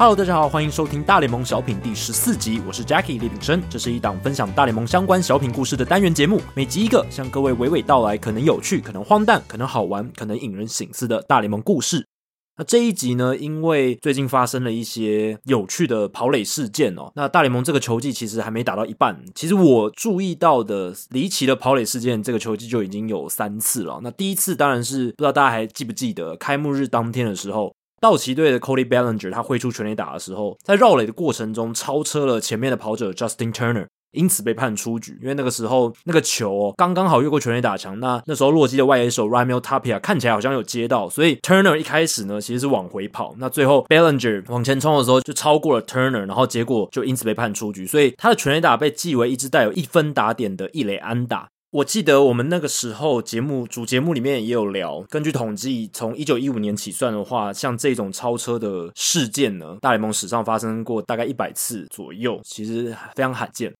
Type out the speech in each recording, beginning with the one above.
哈喽，大家好，欢迎收听大联盟小品第十四集，我是 Jackie 李炳生，这是一档分享大联盟相关小品故事的单元节目，每集一个，向各位娓娓道来可能有趣、可能荒诞、可能好玩、可能引人省思的大联盟故事。那这一集呢，因为最近发生了一些有趣的跑垒事件哦，那大联盟这个球季其实还没打到一半，其实我注意到的离奇的跑垒事件，这个球季就已经有三次了。那第一次当然是不知道大家还记不记得，开幕日当天的时候。道奇队的 Cody Bellinger，他挥出全垒打的时候，在绕垒的过程中超车了前面的跑者 Justin Turner，因此被判出局。因为那个时候那个球哦，刚刚好越过全垒打墙，那那时候洛基的外野手 Raimel Tapia 看起来好像有接到，所以 Turner 一开始呢其实是往回跑，那最后 Bellinger 往前冲的时候就超过了 Turner，然后结果就因此被判出局，所以他的全垒打被记为一支带有一分打点的一垒安打。我记得我们那个时候节目主节目里面也有聊，根据统计，从一九一五年起算的话，像这种超车的事件呢，大联盟史上发生过大概一百次左右，其实非常罕见。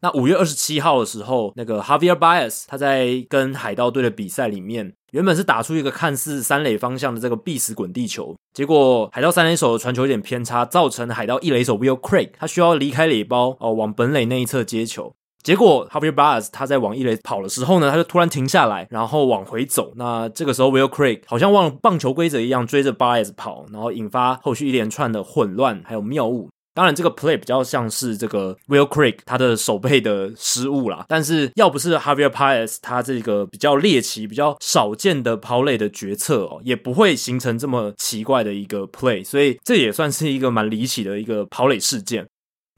那五月二十七号的时候，那个 Javier Baez 他在跟海盗队的比赛里面，原本是打出一个看似三垒方向的这个必死滚地球，结果海盗三垒手的传球有点偏差，造成海盗一垒手 Will Craig 他需要离开垒包哦，往本垒那一侧接球。结果，Javier Baez 他在往一垒跑的时候呢，他就突然停下来，然后往回走。那这个时候，Will Craig 好像忘了棒球规则一样，追着 Baez 跑，然后引发后续一连串的混乱还有谬误。当然，这个 play 比较像是这个 Will Craig 他的手背的失误啦。但是，要不是 Javier Baez 他这个比较猎奇、比较少见的跑垒的决策哦，也不会形成这么奇怪的一个 play。所以，这也算是一个蛮离奇的一个跑垒事件。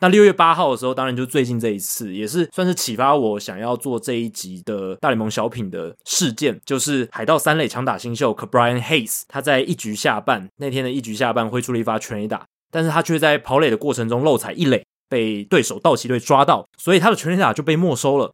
那六月八号的时候，当然就最近这一次，也是算是启发我想要做这一集的大联盟小品的事件，就是海盗三垒强打新秀 K. Brian Hayes，他在一局下半那天的一局下半挥出了一发全垒打，但是他却在跑垒的过程中漏踩一垒，被对手道奇队抓到，所以他的全垒打就被没收了。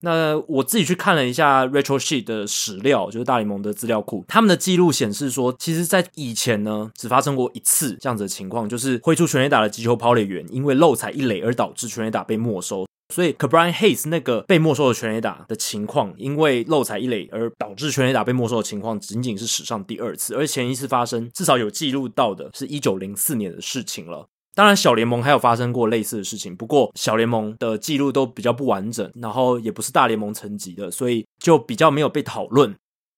那我自己去看了一下 Retro Sheet 的史料，就是大联盟的资料库，他们的记录显示说，其实，在以前呢，只发生过一次这样子的情况，就是挥出全垒打的击球跑垒员因为漏踩一垒而导致全垒打被没收。所以 Ke'Bryan Hayes 那个被没收的全垒打的情况，因为漏踩一垒而导致全垒打被没收的情况，仅仅是史上第二次，而前一次发生至少有记录到的是一九零四年的事情了。当然，小联盟还有发生过类似的事情，不过小联盟的记录都比较不完整，然后也不是大联盟层级的，所以就比较没有被讨论。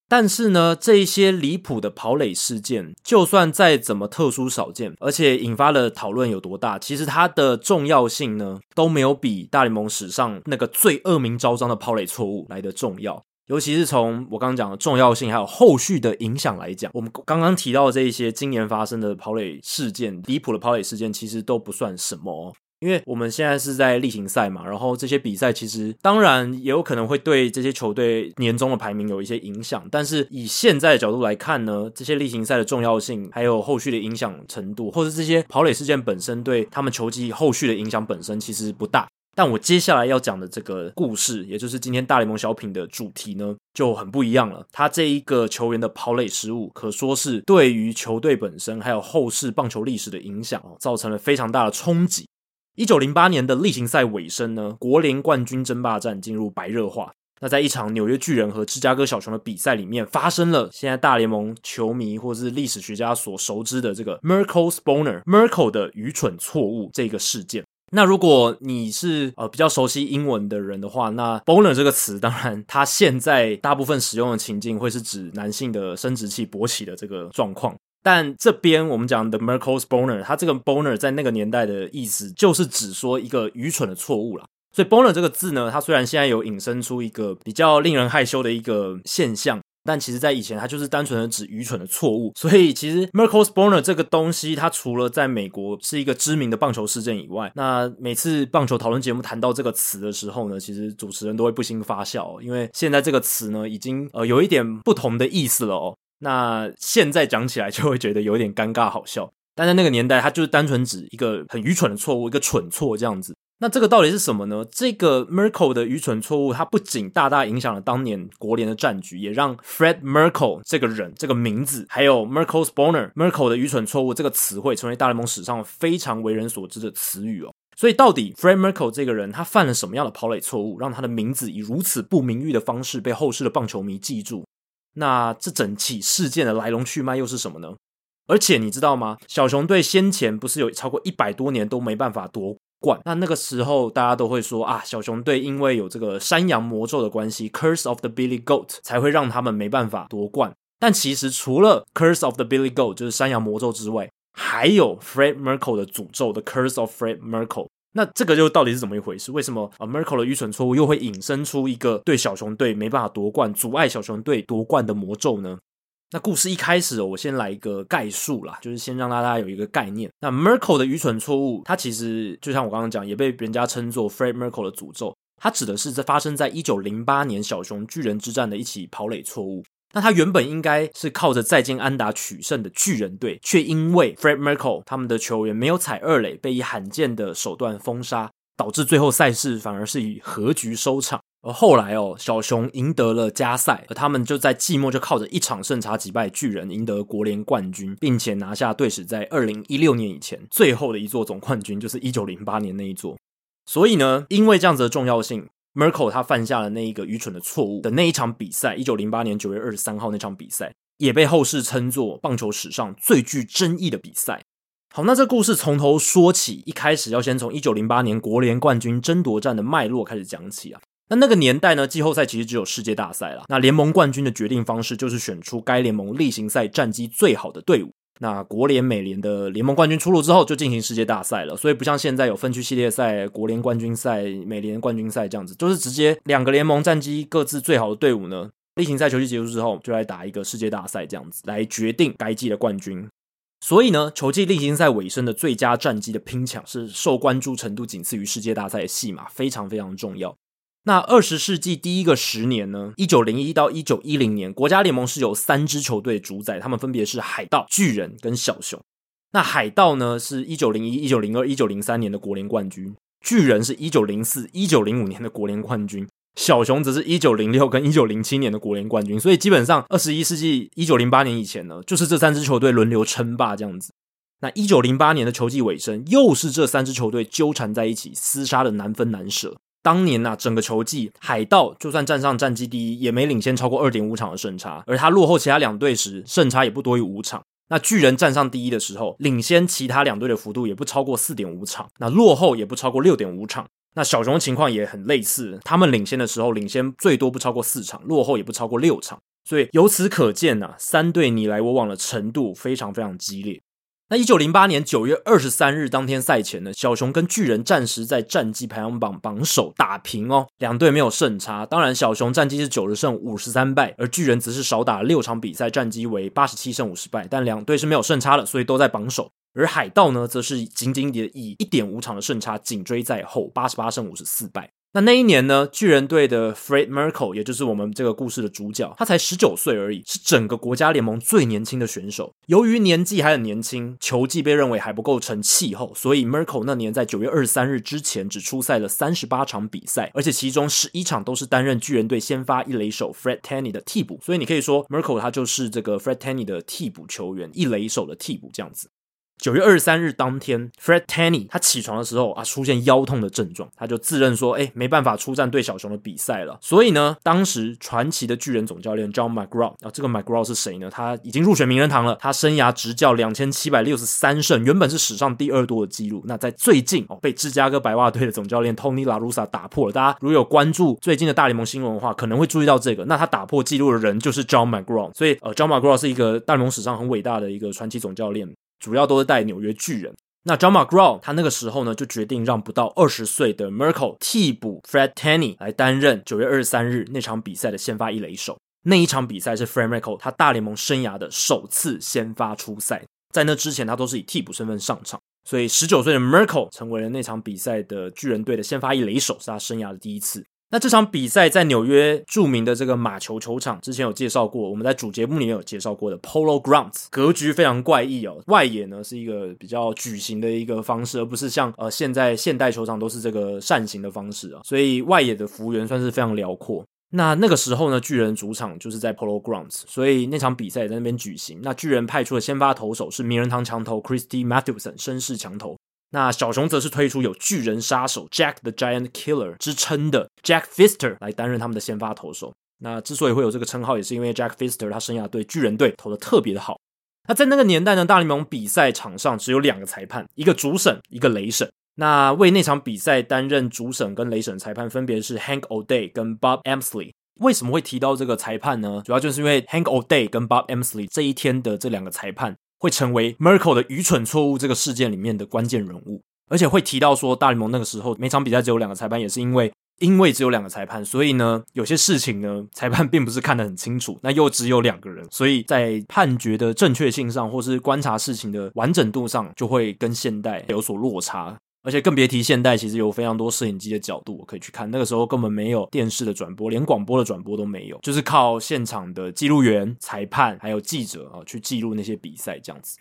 但是呢，这一些离谱的跑垒事件，就算再怎么特殊少见，而且引发的讨论有多大，其实它的重要性呢，都没有比大联盟史上那个最恶名昭彰的跑垒错误来得重要。尤其是从我刚刚讲的重要性，还有后续的影响来讲，我们刚刚提到的这一些今年发生的跑垒事件，离谱的跑垒事件，其实都不算什么哦。因为我们现在是在例行赛嘛，然后这些比赛其实当然也有可能会对这些球队年终的排名有一些影响，但是以现在的角度来看呢，这些例行赛的重要性，还有后续的影响程度，或者这些跑垒事件本身对他们球季后续的影响本身，其实不大。但我接下来要讲的这个故事，也就是今天大联盟小品的主题呢，就很不一样了。他这一个球员的跑垒失误，可说是对于球队本身还有后世棒球历史的影响哦，造成了非常大的冲击。一九零八年的例行赛尾声呢，国联冠军争霸战进入白热化。那在一场纽约巨人和芝加哥小熊的比赛里面，发生了现在大联盟球迷或是历史学家所熟知的这个 Merkle Sproner Merkle 的愚蠢错误这个事件。那如果你是呃比较熟悉英文的人的话，那 boner 这个词，当然它现在大部分使用的情境会是指男性的生殖器勃起的这个状况。但这边我们讲的 Merkle's boner，它这个 boner 在那个年代的意思就是指说一个愚蠢的错误啦。所以 boner 这个字呢，它虽然现在有引申出一个比较令人害羞的一个现象。但其实，在以前，它就是单纯的指愚蠢的错误。所以，其实 Merkle Sproner 这个东西，它除了在美国是一个知名的棒球事件以外，那每次棒球讨论节目谈到这个词的时候呢，其实主持人都会不禁发笑，因为现在这个词呢，已经呃有一点不同的意思了哦。那现在讲起来就会觉得有点尴尬好笑，但在那个年代，它就是单纯指一个很愚蠢的错误，一个蠢错这样子。那这个到底是什么呢？这个 Merkel 的愚蠢错误，它不仅大大影响了当年国联的战局，也让 Fred Merkel 这个人这个名字，还有 Merkel's Boner（Merkel 的愚蠢错误这个词汇，成为大联盟史上非常为人所知的词语哦。所以，到底 Fred Merkel 这个人他犯了什么样的跑垒错误，让他的名字以如此不名誉的方式被后世的棒球迷记住？那这整起事件的来龙去脉又是什么呢？而且你知道吗？小熊队先前不是有超过一百多年都没办法夺冠，那那个时候大家都会说啊，小熊队因为有这个山羊魔咒的关系，Curse of the Billy Goat，才会让他们没办法夺冠。但其实除了 Curse of the Billy Goat，就是山羊魔咒之外，还有 Fred Merkel 的诅咒的 Curse of Fred Merkel。那这个就到底是怎么一回事？为什么啊 Merkel 的愚蠢错误又会引申出一个对小熊队没办法夺冠、阻碍小熊队夺冠的魔咒呢？那故事一开始，我先来一个概述啦，就是先让大家有一个概念。那 Merkel 的愚蠢错误，它其实就像我刚刚讲，也被人家称作 Fred Merkel 的诅咒。它指的是在发生在一九零八年小熊巨人之战的一起跑垒错误。那他原本应该是靠着再见安打取胜的巨人队，却因为 Fred Merkel 他们的球员没有踩二垒，被以罕见的手段封杀，导致最后赛事反而是以和局收场。而后来哦，小熊赢得了加赛，而他们就在季末就靠着一场胜差击败巨人，赢得国联冠军，并且拿下队史在二零一六年以前最后的一座总冠军，就是一九零八年那一座。所以呢，因为这样子的重要性，Merkle 他犯下了那一个愚蠢的错误的那一场比赛，一九零八年九月二十三号那场比赛，也被后世称作棒球史上最具争议的比赛。好，那这故事从头说起，一开始要先从一九零八年国联冠军争夺战的脉络开始讲起啊。那那个年代呢，季后赛其实只有世界大赛啦。那联盟冠军的决定方式就是选出该联盟例行赛战绩最好的队伍。那国联、美联的联盟冠军出炉之后，就进行世界大赛了。所以不像现在有分区系列赛、国联冠军赛、美联冠军赛这样子，就是直接两个联盟战绩各自最好的队伍呢，例行赛球季结束之后，就来打一个世界大赛这样子，来决定该季的冠军。所以呢，球季例行赛尾声的最佳战绩的拼抢是受关注程度仅次于世界大赛的戏码，非常非常重要。那二十世纪第一个十年呢，一九零一到一九一零年，国家联盟是由三支球队主宰，他们分别是海盗、巨人跟小熊。那海盗呢，是一九零一、一九零二、一九零三年的国联冠军；巨人是一九零四、一九零五年的国联冠军；小熊则是一九零六跟一九零七年的国联冠军。所以基本上二十一世纪一九零八年以前呢，就是这三支球队轮流称霸这样子。那一九零八年的球季尾声，又是这三支球队纠缠在一起，厮杀的难分难舍。当年呐、啊，整个球季，海盗就算站上战绩第一，也没领先超过二点五场的胜差，而他落后其他两队时，胜差也不多于五场。那巨人站上第一的时候，领先其他两队的幅度也不超过四点五场，那落后也不超过六点五场。那小熊情况也很类似，他们领先的时候，领先最多不超过四场，落后也不超过六场。所以由此可见呐、啊，三队你来我往的程度非常非常激烈。那一九零八年九月二十三日当天赛前呢，小熊跟巨人暂时在战绩排行榜榜首打平哦，两队没有胜差。当然，小熊战绩是九十胜五十三败，而巨人则是少打了六场比赛，战绩为八十七胜五十败，但两队是没有胜差的，所以都在榜首。而海盗呢，则是仅仅以一点五场的胜差紧追在后，八十八胜五十四败。那那一年呢，巨人队的 Fred Merkel，也就是我们这个故事的主角，他才十九岁而已，是整个国家联盟最年轻的选手。由于年纪还很年轻，球技被认为还不够成气候，所以 Merkel 那年在九月二十三日之前只出赛了三十八场比赛，而且其中十一场都是担任巨人队先发一垒手 Fred Tenny 的替补。所以你可以说 Merkel 他就是这个 Fred Tenny 的替补球员，一垒手的替补这样子。九月二十三日当天，Fred Tenney 他起床的时候啊，出现腰痛的症状，他就自认说，哎，没办法出战对小熊的比赛了。所以呢，当时传奇的巨人总教练 John McGraw 啊，这个 McGraw 是谁呢？他已经入选名人堂了。他生涯执教两千七百六十三胜，原本是史上第二多的纪录。那在最近哦，被芝加哥白袜队的总教练 Tony La Russa 打破了。大家如果有关注最近的大联盟新闻的话，可能会注意到这个。那他打破纪录的人就是 John McGraw。所以呃，John McGraw 是一个大联盟史上很伟大的一个传奇总教练。主要都是带纽约巨人。那 John McGraw 他那个时候呢，就决定让不到二十岁的 Merkle 替补 Fred Tenny 来担任九月二十三日那场比赛的先发一垒手。那一场比赛是 Fred Merkle 他大联盟生涯的首次先发出赛，在那之前他都是以替补身份上场。所以十九岁的 Merkle 成为了那场比赛的巨人队的先发一垒手，是他生涯的第一次。那这场比赛在纽约著名的这个马球球场，之前有介绍过，我们在主节目里面有介绍过的 Polo Grounds，格局非常怪异哦。外野呢是一个比较矩形的一个方式，而不是像呃现在现代球场都是这个扇形的方式啊，所以外野的幅员算是非常辽阔。那那个时候呢，巨人主场就是在 Polo Grounds，所以那场比赛在那边举行。那巨人派出的先发投手是名人堂强投 Christy Mathewson，绅士强投。那小熊则是推出有巨人杀手 Jack the Giant Killer 之称的 Jack Fister 来担任他们的先发投手。那之所以会有这个称号，也是因为 Jack Fister 他生涯对巨人队投的特别的好。那在那个年代呢，大联盟比赛场上只有两个裁判，一个主审，一个雷审。那为那场比赛担任主审跟雷审裁判，分别是 Hank O'Day 跟 Bob Emsley。为什么会提到这个裁判呢？主要就是因为 Hank O'Day 跟 Bob Emsley 这一天的这两个裁判。会成为 Merkle 的愚蠢错误这个事件里面的关键人物，而且会提到说，大联盟那个时候每场比赛只有两个裁判，也是因为因为只有两个裁判，所以呢，有些事情呢，裁判并不是看得很清楚，那又只有两个人，所以在判决的正确性上，或是观察事情的完整度上，就会跟现代有所落差。而且更别提现代，其实有非常多摄影机的角度我可以去看。那个时候根本没有电视的转播，连广播的转播都没有，就是靠现场的记录员、裁判还有记者啊去记录那些比赛这样子。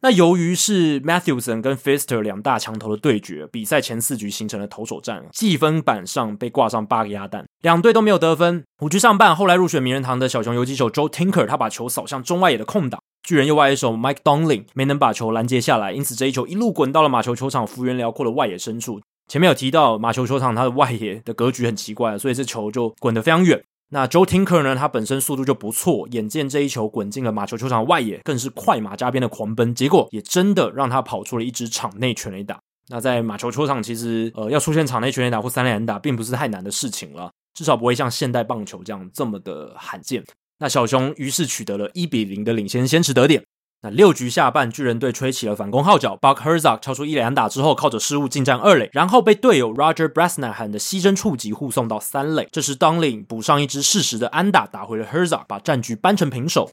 那由于是 Matthewson 跟 Fister 两大强投的对决，比赛前四局形成了投手战，计分板上被挂上八个鸭蛋，两队都没有得分。五局上半，后来入选名人堂的小熊游击手 Joe Tinker，他把球扫向中外野的空档。巨人右外野手 Mike Donlin 没能把球拦截下来，因此这一球一路滚到了马球球场幅员辽阔的外野深处。前面有提到马球球场它的外野的格局很奇怪，所以这球就滚得非常远。那 Joe Tinker 呢，他本身速度就不错，眼见这一球滚进了马球球场外野，更是快马加鞭的狂奔，结果也真的让他跑出了一支场内全垒打。那在马球球场，其实呃要出现场内全垒打或三垒打，并不是太难的事情了，至少不会像现代棒球这样这么的罕见。那小熊于是取得了一比零的领先，先持得点。那六局下半，巨人队吹起了反攻号角，Buck Herzog 敲出一垒安打之后，靠着失误进占二垒，然后被队友 Roger Bresnahan 的牺牲触击护送到三垒。这时 Donlin 补上一支适时的安打，打回了 Herzog，把战局扳成平手。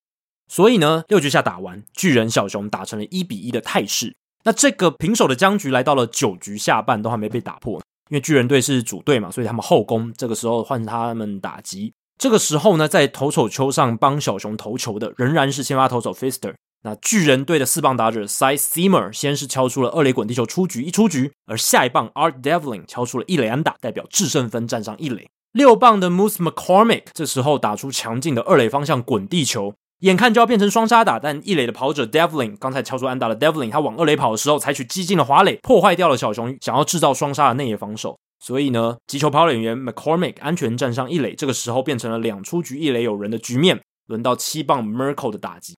所以呢，六局下打完，巨人小熊打成了一比一的态势。那这个平手的僵局来到了九局下半，都还没被打破，因为巨人队是主队嘛，所以他们后攻。这个时候换他们打击。这个时候呢，在投手丘上帮小熊投球的仍然是先发投手 Fister。那巨人队的四棒打者 Cy Seamer 先是敲出了二垒滚地球出局一出局，而下一棒 Art Devlin 敲出了一垒安打，代表制胜分站上一垒。六棒的 Moose McCormick 这时候打出强劲的二垒方向滚地球，眼看就要变成双杀打，但一垒的跑者 Devlin 刚才敲出安打的 Devlin，他往二垒跑的时候采取激进的滑垒，破坏掉了小熊想要制造双杀的内野防守。所以呢，击球跑垒员 McCormick 安全站上一垒，这个时候变成了两出局一垒有人的局面。轮到七棒 Merkle 的打击。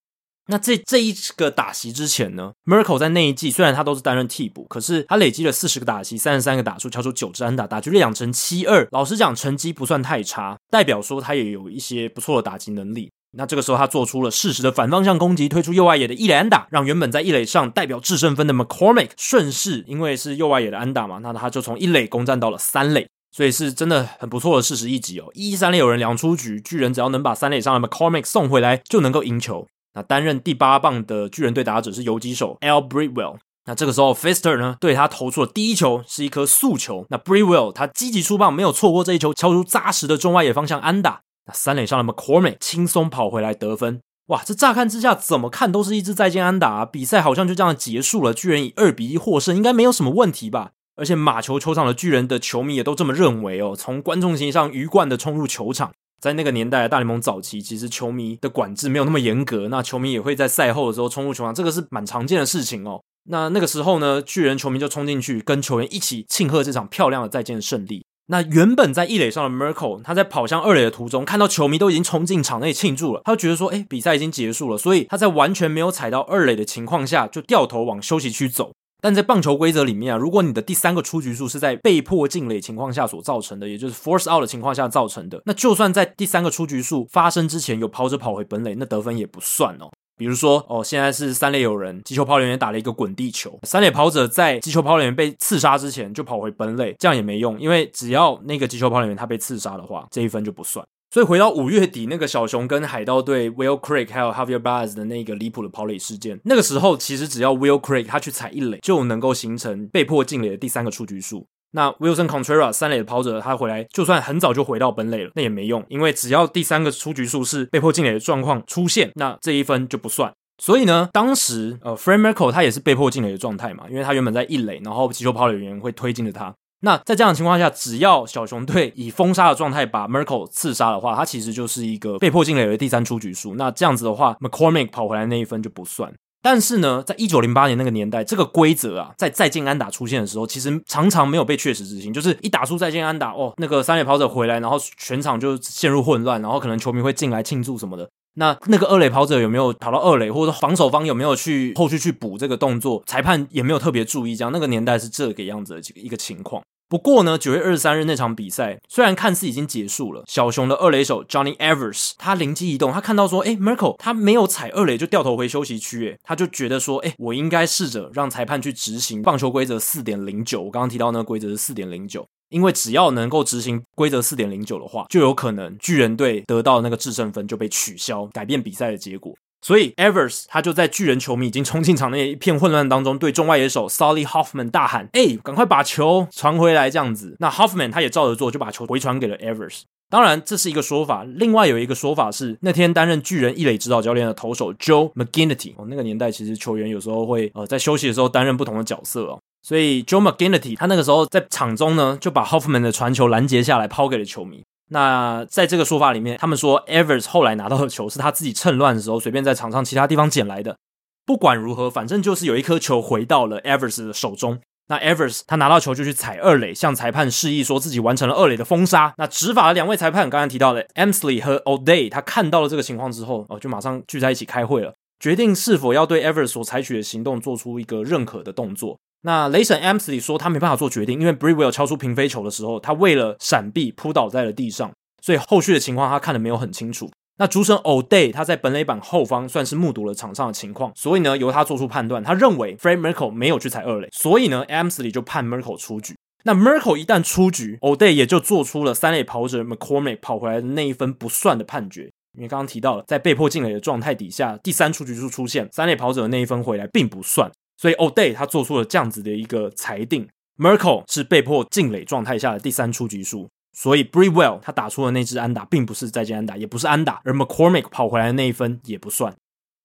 那这这一个打席之前呢，Merkle 在那一季虽然他都是担任替补，可是他累积了四十个打席，三十三个打数，敲出九支安打，打击率两成七二。老实讲，成绩不算太差，代表说他也有一些不错的打击能力。那这个时候，他做出了适时的反方向攻击，推出右外野的一垒安打，让原本在一垒上代表制胜分的 McCormick 顺势，因为是右外野的安打嘛，那他就从一垒攻占到了三垒，所以是真的很不错的事实一击哦。一三垒有人两出局，巨人只要能把三垒上的 McCormick 送回来，就能够赢球。那担任第八棒的巨人队打者是游击手 L. Bridwell。那这个时候，Fister 呢对他投出了第一球，是一颗速球。那 Bridwell 他积极出棒，没有错过这一球，敲出扎实的中外野方向安打。那三垒上的 McCormick 轻松跑回来得分，哇！这乍看之下怎么看都是一支再见安打，比赛好像就这样结束了，巨人以二比一获胜，应该没有什么问题吧？而且马球球场的巨人的球迷也都这么认为哦。从观众席上鱼贯的冲入球场，在那个年代的大联盟早期，其实球迷的管制没有那么严格，那球迷也会在赛后的时候冲入球场，这个是蛮常见的事情哦。那那个时候呢，巨人球迷就冲进去跟球员一起庆贺这场漂亮的再见胜利。那原本在一垒上的 Merkle，他在跑向二垒的途中，看到球迷都已经冲进场内庆祝了，他就觉得说，哎，比赛已经结束了，所以他在完全没有踩到二垒的情况下，就掉头往休息区走。但在棒球规则里面啊，如果你的第三个出局数是在被迫进垒情况下所造成的，也就是 force out 的情况下造成的，那就算在第三个出局数发生之前有跑者跑回本垒，那得分也不算哦。比如说，哦，现在是三垒有人，击球跑垒员打了一个滚地球，三垒跑者在击球跑垒员被刺杀之前就跑回本垒，这样也没用，因为只要那个击球跑垒员他被刺杀的话，这一分就不算。所以回到五月底那个小熊跟海盗队 Will Craig 还有 Javier Baez 的那个离谱的跑垒事件，那个时候其实只要 Will Craig 他去踩一垒，就能够形成被迫进垒的第三个出局数。那 Wilson Contreras 三垒的跑者他回来，就算很早就回到本垒了，那也没用，因为只要第三个出局数是被迫进垒的状况出现，那这一分就不算。所以呢，当时呃，Frank Merkle 他也是被迫进垒的状态嘛，因为他原本在一垒，然后击球跑垒员会推进着他。那在这样的情况下，只要小熊队以封杀的状态把 Merkel 刺杀的话，他其实就是一个被迫进垒的第三出局数。那这样子的话，McCormick 跑回来那一分就不算。但是呢，在一九零八年那个年代，这个规则啊，在再见安打出现的时候，其实常常没有被确实执行。就是一打出再见安打，哦，那个三垒跑者回来，然后全场就陷入混乱，然后可能球迷会进来庆祝什么的。那那个二垒跑者有没有跑到二垒，或者防守方有没有去后续去补这个动作？裁判也没有特别注意，这样那个年代是这个样子的一个情况。不过呢，九月二十三日那场比赛虽然看似已经结束了，小熊的二垒手 Johnny Evers 他灵机一动，他看到说，诶 Merkle 他没有踩二垒就掉头回休息区，诶他就觉得说，诶我应该试着让裁判去执行棒球规则四点零九。我刚刚提到那个规则是四点零九，因为只要能够执行规则四点零九的话，就有可能巨人队得到那个制胜分就被取消，改变比赛的结果。所以，Evers 他就在巨人球迷已经冲进场内一片混乱当中，对中外野手 Sully Hoffman 大喊：“哎，赶快把球传回来！”这样子，那 Hoffman 他也照着做，就把球回传给了 Evers。当然，这是一个说法。另外有一个说法是，那天担任巨人一垒指导教练的投手 Joe McGinnity 哦，那个年代其实球员有时候会呃在休息的时候担任不同的角色哦。所以 Joe McGinnity 他那个时候在场中呢，就把 Hoffman 的传球拦截下来，抛给了球迷。那在这个说法里面，他们说 Evers 后来拿到的球是他自己趁乱的时候随便在场上其他地方捡来的。不管如何，反正就是有一颗球回到了 Evers 的手中。那 Evers 他拿到球就去踩二垒，向裁判示意说自己完成了二垒的封杀。那执法的两位裁判刚才提到的 Emsley 和 O'Day，他看到了这个情况之后，哦，就马上聚在一起开会了，决定是否要对 Evers 所采取的行动做出一个认可的动作。那雷神 a m s l e y 说他没办法做决定，因为 Breuer 敲出平飞球的时候，他为了闪避扑倒在了地上，所以后续的情况他看得没有很清楚。那主审 O'Day 他在本垒板后方算是目睹了场上的情况，所以呢由他做出判断，他认为 Frank Merkle 没有去踩二垒，所以呢 a m s l e y 就判 Merkle 出局。那 Merkle 一旦出局，O'Day 也就做出了三垒跑者 McCormick 跑回来的那一分不算的判决，因为刚刚提到了在被迫进垒的状态底下，第三出局数出现，三垒跑者的那一分回来并不算。所以，O'Day 他做出了这样子的一个裁定，Merkel 是被迫进垒状态下的第三出局数，所以 Brewell 他打出的那支安打并不是再见安打，也不是安打，而 McCormick 跑回来的那一分也不算。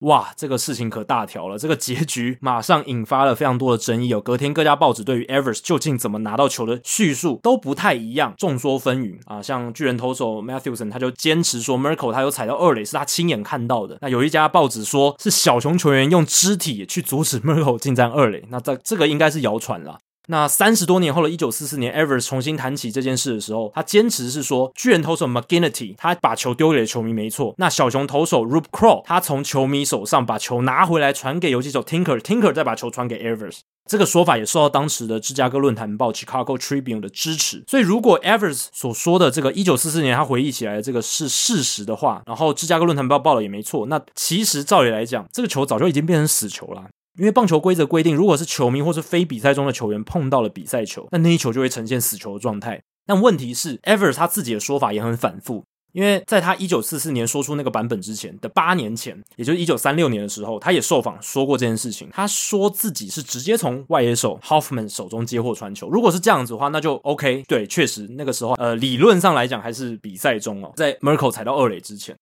哇，这个事情可大条了！这个结局 马上引发了非常多的争议。有隔天各家报纸对于 Evers 究竟怎么拿到球的叙述都不太一样，众说纷纭啊。像巨人投手 Mathewson 他就坚持说 Merkle 他有踩到二垒，是他亲眼看到的。那有一家报纸说是小熊球员用肢体去阻止 Merkle 进占二垒，那这这个应该是谣传了。那三十多年后的一九四四年，Evers 重新谈起这件事的时候，他坚持是说，巨人投手 McGinnity 他把球丢给了球迷，没错。那小熊投手 Rube Crow 他从球迷手上把球拿回来，传给游击手 Tinker，Tinker 再把球传给 Evers。这个说法也受到当时的芝加哥论坛报 Chicago Tribune 的支持。所以，如果 Evers 所说的这个一九四四年他回忆起来的这个是事实的话，然后芝加哥论坛报报了也没错，那其实照理来讲，这个球早就已经变成死球了。因为棒球规则规定，如果是球迷或是非比赛中的球员碰到了比赛球，那那一球就会呈现死球的状态。但问题是，Evers 他自己的说法也很反复，因为在他一九四四年说出那个版本之前的八年前，也就是一九三六年的时候，他也受访说过这件事情。他说自己是直接从外野手 Hoffman 手中接获传球。如果是这样子的话，那就 OK。对，确实那个时候，呃，理论上来讲还是比赛中哦，在 Merkle 踩到二垒之前。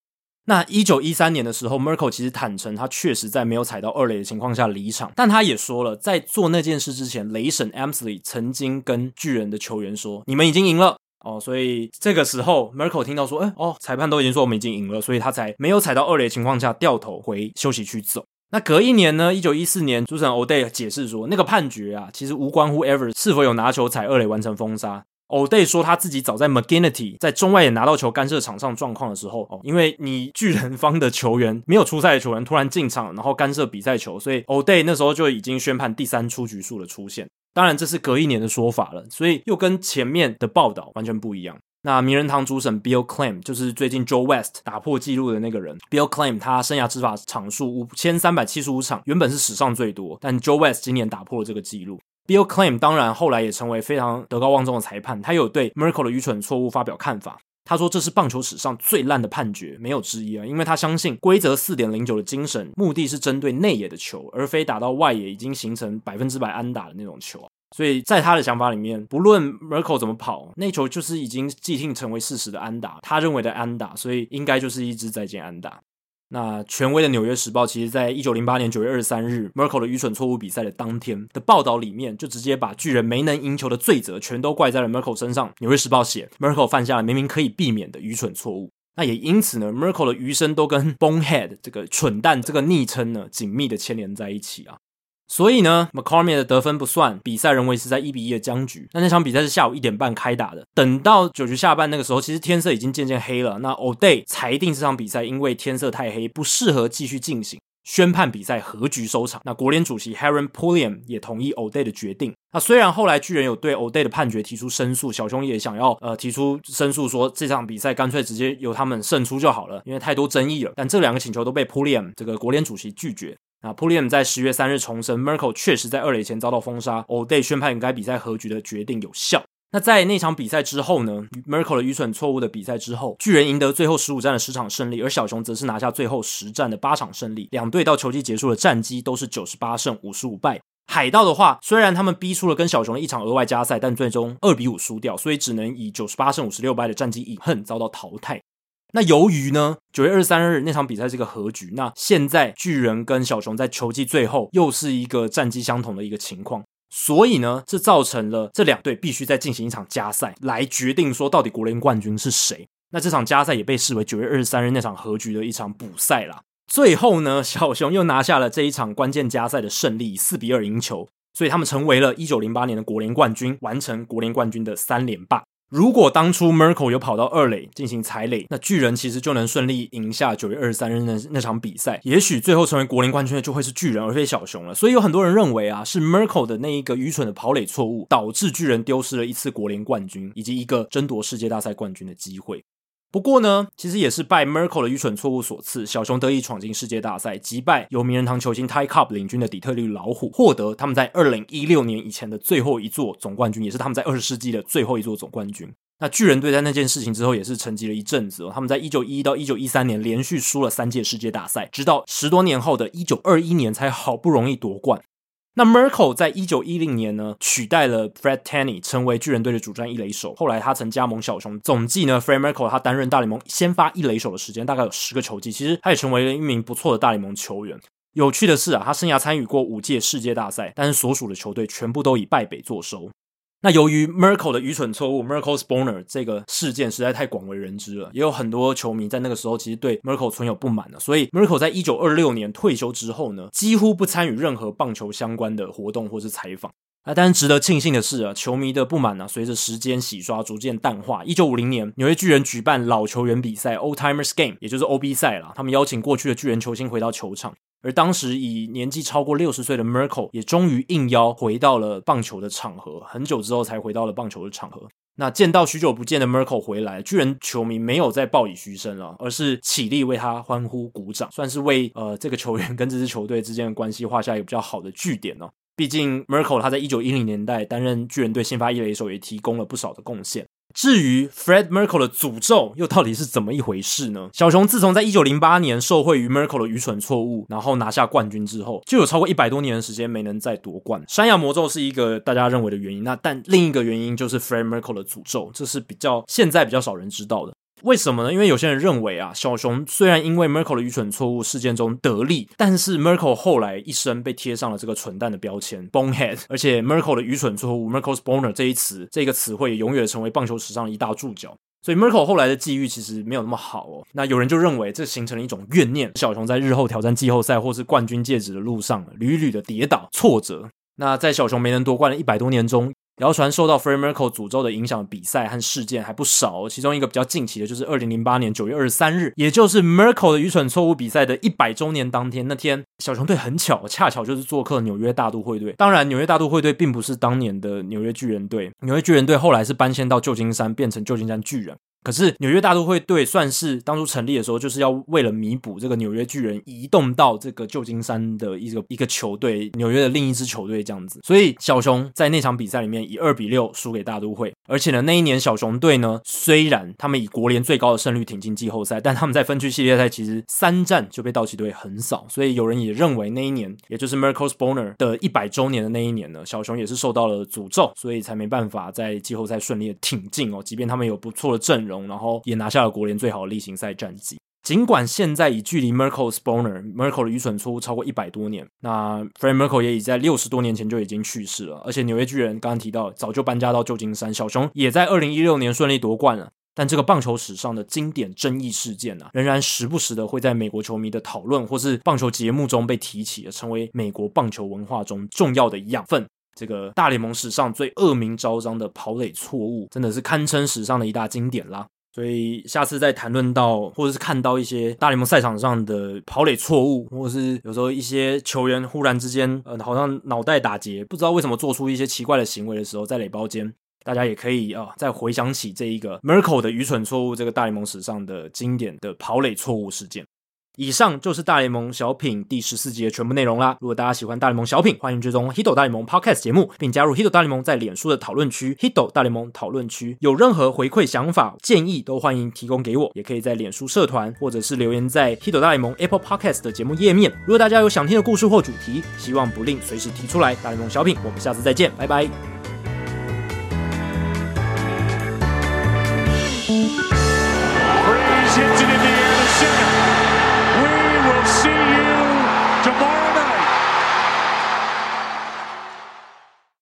那一九一三年的时候，Merkel 其实坦诚，他确实在没有踩到二垒的情况下离场，但他也说了，在做那件事之前，雷神 Amsley 曾经跟巨人的球员说：“你们已经赢了哦。”所以这个时候，Merkle 听到说：“哎哦，裁判都已经说我们已经赢了，所以他才没有踩到二垒的情况下掉头回休息区走。”那隔一年呢，一九一四年，主审 O'Day 解释说，那个判决啊，其实无关乎 Ever 是否有拿球踩二垒完成封杀。O'Day 说他自己早在 McGinnity 在中外野拿到球干涉场上状况的时候，哦，因为你巨人方的球员没有出赛的球员突然进场，然后干涉比赛球，所以 O'Day 那时候就已经宣判第三出局数的出现。当然这是隔一年的说法了，所以又跟前面的报道完全不一样。那名人堂主审 Bill Clam 就是最近 Joe West 打破纪录的那个人。Bill Clam 他生涯执法场数五千三百七十五场，原本是史上最多，但 Joe West 今年打破了这个纪录。Bill Claim 当然后来也成为非常德高望重的裁判，他有对 Merkle 的愚蠢错误发表看法。他说这是棒球史上最烂的判决，没有之一啊！因为他相信规则四点零九的精神，目的是针对内野的球，而非打到外野已经形成百分之百安打的那种球。所以在他的想法里面，不论 Merkle 怎么跑，那球就是已经既定成为事实的安打，他认为的安打，所以应该就是一支再见安打。那权威的《纽约时报》其实在一九零八年九月二十三日，Merkle 的愚蠢错误比赛的当天的报道里面，就直接把巨人没能赢球的罪责全都怪在了 Merkle 身上。《纽约时报》写 Merkle 犯下了明明可以避免的愚蠢错误。那也因此呢，Merkle 的余生都跟 Bonehead 这个蠢蛋这个昵称呢紧密的牵连在一起啊。所以呢，McCormick 的得分不算，比赛仍维持在一比一的僵局。那那场比赛是下午一点半开打的，等到九局下半那个时候，其实天色已经渐渐黑了。那 O'Day 裁定这场比赛因为天色太黑，不适合继续进行，宣判比赛和局收场。那国联主席 h a r o n Pulliam 也同意 O'Day 的决定。那虽然后来巨人有对 O'Day 的判决提出申诉，小熊也想要呃提出申诉，说这场比赛干脆直接由他们胜出就好了，因为太多争议了。但这两个请求都被 Pulliam 这个国联主席拒绝。那 p u l i a m 在十月三日重申，Merkle 确实在二垒前遭到封杀，O'Day 宣判该比赛和局的决定有效。那在那场比赛之后呢，Merkle 的愚蠢错误的比赛之后，巨人赢得最后十五战的十场胜利，而小熊则是拿下最后十战的八场胜利。两队到球季结束的战绩都是九十八胜五十五败。海盗的话，虽然他们逼出了跟小熊的一场额外加赛，但最终二比五输掉，所以只能以九十八胜五十六败的战绩饮恨遭到淘汰。那由于呢，九月二十三日那场比赛是个和局，那现在巨人跟小熊在球季最后又是一个战绩相同的一个情况，所以呢，这造成了这两队必须再进行一场加赛来决定说到底国联冠军是谁。那这场加赛也被视为九月二十三日那场和局的一场补赛啦。最后呢，小熊又拿下了这一场关键加赛的胜利，四比二赢球，所以他们成为了一九零八年的国联冠军，完成国联冠军的三连霸。如果当初 Merkle 有跑到二垒进行踩垒，那巨人其实就能顺利赢下九月二十三日那那场比赛，也许最后成为国联冠军的就会是巨人而非小熊了。所以有很多人认为啊，是 Merkle 的那一个愚蠢的跑垒错误，导致巨人丢失了一次国联冠军以及一个争夺世界大赛冠军的机会。不过呢，其实也是拜 Merkle 的愚蠢错误所赐，小熊得以闯进世界大赛，击败由名人堂球星 Ty Cobb 领军的底特律老虎，获得他们在二零一六年以前的最后一座总冠军，也是他们在二十世纪的最后一座总冠军。那巨人队在那件事情之后也是沉寂了一阵子哦，他们在一九一一到一九一三年连续输了三届世界大赛，直到十多年后的一九二一年才好不容易夺冠。那 Merkle 在一九一零年呢，取代了 Fred Tenny 成为巨人队的主战一垒手。后来他曾加盟小熊，总计呢，Fred Merkle 他担任大联盟先发一垒手的时间大概有十个球季。其实他也成为了一名不错的大联盟球员。有趣的是啊，他生涯参与过五届世界大赛，但是所属的球队全部都以败北作收。那由于 Merkel 的愚蠢错误 Merkel's boner 这个事件实在太广为人知了，也有很多球迷在那个时候其实对 Merkel 存有不满的，所以 Merkel 在一九二六年退休之后呢，几乎不参与任何棒球相关的活动或是采访。啊，但是值得庆幸的是啊，球迷的不满呢，随着时间洗刷逐渐淡化。一九五零年，纽约巨人举办老球员比赛 Old Timers Game，也就是 OB 赛啦，他们邀请过去的巨人球星回到球场。而当时以年纪超过六十岁的 Merkel 也终于应邀回到了棒球的场合，很久之后才回到了棒球的场合。那见到许久不见的 Merkel 回来，巨人球迷没有再报以嘘声了，而是起立为他欢呼鼓掌，算是为呃这个球员跟这支球队之间的关系画下一个比较好的句点呢。毕竟 Merkel 他在一九一零年代担任巨人队先发一垒手，也提供了不少的贡献。至于 Fred Merkel 的诅咒又到底是怎么一回事呢？小熊自从在一九零八年受惠于 Merkel 的愚蠢错误，然后拿下冠军之后，就有超过一百多年的时间没能再夺冠。山羊魔咒是一个大家认为的原因，那但另一个原因就是 Fred Merkel 的诅咒，这是比较现在比较少人知道的。为什么呢？因为有些人认为啊，小熊虽然因为 Merkel 的愚蠢错误事件中得利，但是 Merkel 后来一生被贴上了这个蠢蛋的标签 （bonehead），而且 Merkel 的愚蠢错误 （Merkel's boner） 这一词，这个词汇永远成为棒球史上的一大注脚。所以 Merkel 后来的际遇其实没有那么好哦。那有人就认为这形成了一种怨念，小熊在日后挑战季后赛或是冠军戒指的路上，屡屡的跌倒挫折。那在小熊没能夺冠的一百多年中，谣传受到 Fred Merkle 诅咒的影响比赛和事件还不少，其中一个比较近期的就是二零零八年九月二十三日，也就是 Merkle 的愚蠢错误比赛的一百周年当天。那天小熊队很巧，恰巧就是做客纽约大都会队。当然，纽约大都会队并不是当年的纽约巨人队，纽约巨人队后来是搬迁到旧金山，变成旧金山巨人。可是纽约大都会队算是当初成立的时候，就是要为了弥补这个纽约巨人移动到这个旧金山的一个一个球队，纽约的另一支球队这样子。所以小熊在那场比赛里面以二比六输给大都会。而且呢，那一年小熊队呢，虽然他们以国联最高的胜率挺进季后赛，但他们在分区系列赛其实三战就被道奇队横扫。所以有人也认为那一年，也就是 Mirko Spunar 的一百周年的那一年呢，小熊也是受到了诅咒，所以才没办法在季后赛顺利的挺进哦。即便他们有不错的阵容，然后也拿下了国联最好的例行赛战绩。尽管现在已距离 Mirko Spunar Mirko 的愚蠢错误超过一百多年，那 Fred Mirko 也已在六十多年前就已经去世了。而且纽约巨人刚刚提到，早就搬家到旧金山，小熊也在二零一六年顺利夺冠了。但这个棒球史上的经典争议事件啊，仍然时不时的会在美国球迷的讨论或是棒球节目中被提起，成为美国棒球文化中重要的养分。这个大联盟史上最恶名昭彰的跑垒错误，真的是堪称史上的一大经典啦。所以下次再谈论到，或者是看到一些大联盟赛场上的跑垒错误，或者是有时候一些球员忽然之间，呃，好像脑袋打结，不知道为什么做出一些奇怪的行为的时候，在垒包间，大家也可以啊、再回想起这一个 Merkle 的愚蠢错误，这个大联盟史上的经典的跑垒错误事件。以上就是大联盟小品第十四集的全部内容啦。如果大家喜欢大联盟小品，欢迎追踪 Hito 大联盟 Podcast 节目，并加入 Hito 大联盟在脸书的讨论区 Hito 大联盟讨论区。有任何回馈、想法、建议，都欢迎提供给我，也可以在脸书社团或者是留言在 Hito 大联盟 Apple Podcast 的节目页面。如果大家有想听的故事或主题，希望不吝随时提出来。大联盟小品，我们下次再见，拜拜。